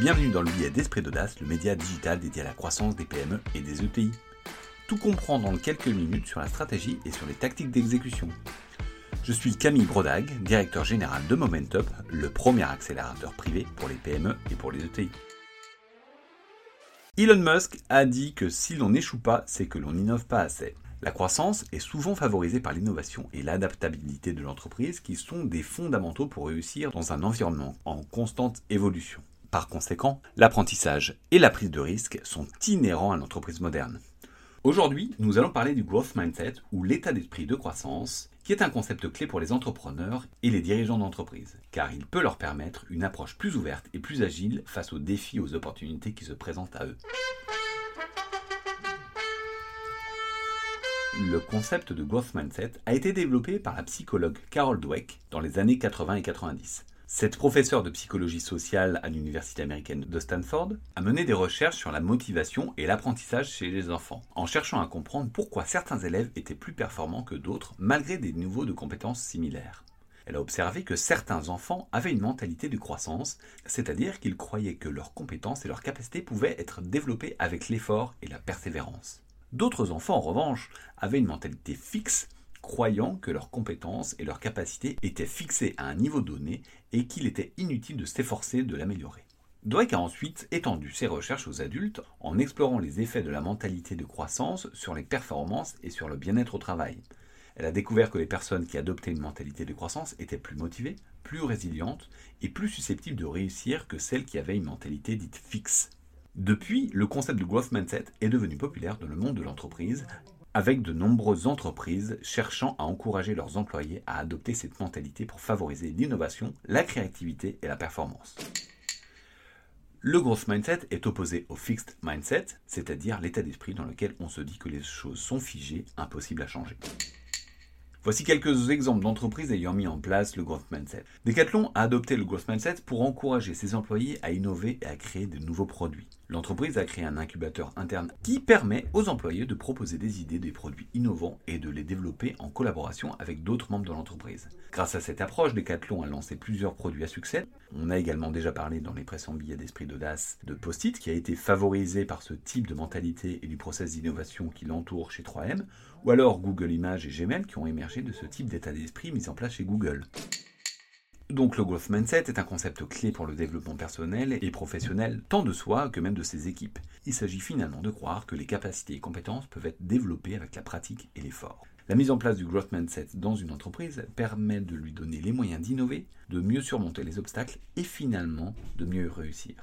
Bienvenue dans le billet d'Esprit d'Audace, le média digital dédié à la croissance des PME et des ETI. Tout comprendre en quelques minutes sur la stratégie et sur les tactiques d'exécution. Je suis Camille Brodag, directeur général de Momentup, le premier accélérateur privé pour les PME et pour les ETI. Elon Musk a dit que si l'on n'échoue pas, c'est que l'on n'innove pas assez. La croissance est souvent favorisée par l'innovation et l'adaptabilité de l'entreprise qui sont des fondamentaux pour réussir dans un environnement en constante évolution. Par conséquent, l'apprentissage et la prise de risque sont inhérents à l'entreprise moderne. Aujourd'hui, nous allons parler du growth mindset ou l'état d'esprit de croissance, qui est un concept clé pour les entrepreneurs et les dirigeants d'entreprise, car il peut leur permettre une approche plus ouverte et plus agile face aux défis et aux opportunités qui se présentent à eux. Le concept de growth mindset a été développé par la psychologue Carol Dweck dans les années 80 et 90. Cette professeure de psychologie sociale à l'université américaine de Stanford a mené des recherches sur la motivation et l'apprentissage chez les enfants, en cherchant à comprendre pourquoi certains élèves étaient plus performants que d'autres malgré des niveaux de compétences similaires. Elle a observé que certains enfants avaient une mentalité de croissance, c'est-à-dire qu'ils croyaient que leurs compétences et leurs capacités pouvaient être développées avec l'effort et la persévérance. D'autres enfants, en revanche, avaient une mentalité fixe, croyant que leurs compétences et leurs capacités étaient fixées à un niveau donné et qu'il était inutile de s'efforcer de l'améliorer. Dweck a ensuite étendu ses recherches aux adultes en explorant les effets de la mentalité de croissance sur les performances et sur le bien-être au travail. Elle a découvert que les personnes qui adoptaient une mentalité de croissance étaient plus motivées, plus résilientes et plus susceptibles de réussir que celles qui avaient une mentalité dite fixe. Depuis, le concept de growth mindset est devenu populaire dans le monde de l'entreprise, avec de nombreuses entreprises cherchant à encourager leurs employés à adopter cette mentalité pour favoriser l'innovation, la créativité et la performance. Le growth mindset est opposé au fixed mindset, c'est-à-dire l'état d'esprit dans lequel on se dit que les choses sont figées, impossibles à changer. Voici quelques exemples d'entreprises ayant mis en place le growth mindset. Decathlon a adopté le growth mindset pour encourager ses employés à innover et à créer de nouveaux produits. L'entreprise a créé un incubateur interne qui permet aux employés de proposer des idées, des produits innovants et de les développer en collaboration avec d'autres membres de l'entreprise. Grâce à cette approche, Decathlon a lancé plusieurs produits à succès. On a également déjà parlé dans les précédents billets d'esprit d'audace de Post-it qui a été favorisé par ce type de mentalité et du process d'innovation qui l'entoure chez 3M, ou alors Google Images et Gmail qui ont émergé de ce type d'état d'esprit mis en place chez Google. Donc le growth mindset est un concept clé pour le développement personnel et professionnel, tant de soi que même de ses équipes. Il s'agit finalement de croire que les capacités et compétences peuvent être développées avec la pratique et l'effort. La mise en place du growth mindset dans une entreprise permet de lui donner les moyens d'innover, de mieux surmonter les obstacles et finalement de mieux réussir.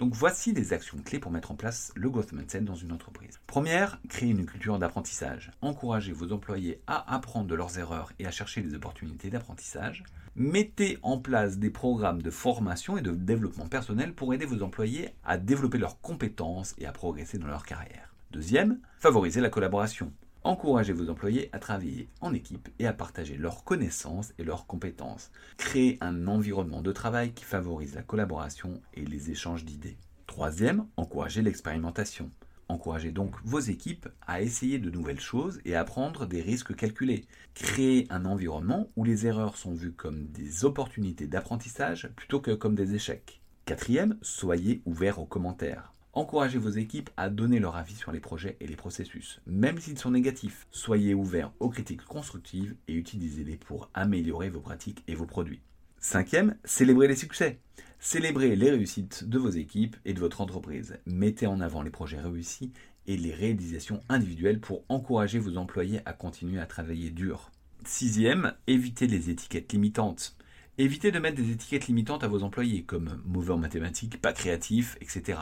Donc voici les actions clés pour mettre en place le growth mindset dans une entreprise. Première, créer une culture d'apprentissage. Encouragez vos employés à apprendre de leurs erreurs et à chercher des opportunités d'apprentissage. Mettez en place des programmes de formation et de développement personnel pour aider vos employés à développer leurs compétences et à progresser dans leur carrière. Deuxième, favorisez la collaboration. Encouragez vos employés à travailler en équipe et à partager leurs connaissances et leurs compétences. Créez un environnement de travail qui favorise la collaboration et les échanges d'idées. Troisième, encouragez l'expérimentation. Encouragez donc vos équipes à essayer de nouvelles choses et à prendre des risques calculés. Créez un environnement où les erreurs sont vues comme des opportunités d'apprentissage plutôt que comme des échecs. Quatrième, soyez ouverts aux commentaires. Encouragez vos équipes à donner leur avis sur les projets et les processus, même s'ils sont négatifs. Soyez ouverts aux critiques constructives et utilisez-les pour améliorer vos pratiques et vos produits. Cinquième, célébrez les succès. Célébrez les réussites de vos équipes et de votre entreprise. Mettez en avant les projets réussis et les réalisations individuelles pour encourager vos employés à continuer à travailler dur. Sixième, évitez les étiquettes limitantes. Évitez de mettre des étiquettes limitantes à vos employés, comme mauvais en mathématiques, pas créatif, etc.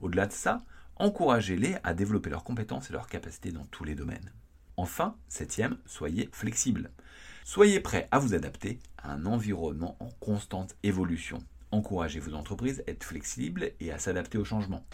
Au-delà de ça, encouragez-les à développer leurs compétences et leurs capacités dans tous les domaines. Enfin, septième, soyez flexible. Soyez prêt à vous adapter à un environnement en constante évolution. Encouragez vos entreprises à être flexibles et à s'adapter aux changements.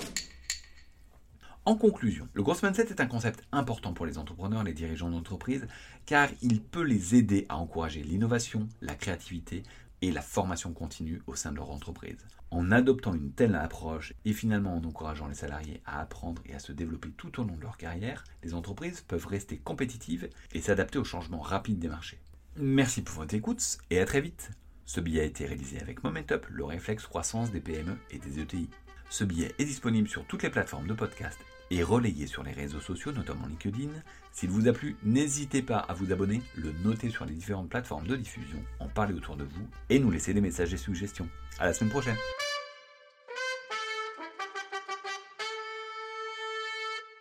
En conclusion, le growth mindset est un concept important pour les entrepreneurs les dirigeants d'entreprise car il peut les aider à encourager l'innovation, la créativité, et la formation continue au sein de leur entreprise. En adoptant une telle approche et finalement en encourageant les salariés à apprendre et à se développer tout au long de leur carrière, les entreprises peuvent rester compétitives et s'adapter aux changements rapides des marchés. Merci pour votre écoute et à très vite Ce billet a été réalisé avec Momentup, le réflexe croissance des PME et des ETI. Ce billet est disponible sur toutes les plateformes de podcast et relayé sur les réseaux sociaux, notamment LinkedIn. S'il vous a plu, n'hésitez pas à vous abonner, le noter sur les différentes plateformes de diffusion, en parler autour de vous et nous laisser des messages et suggestions. À la semaine prochaine!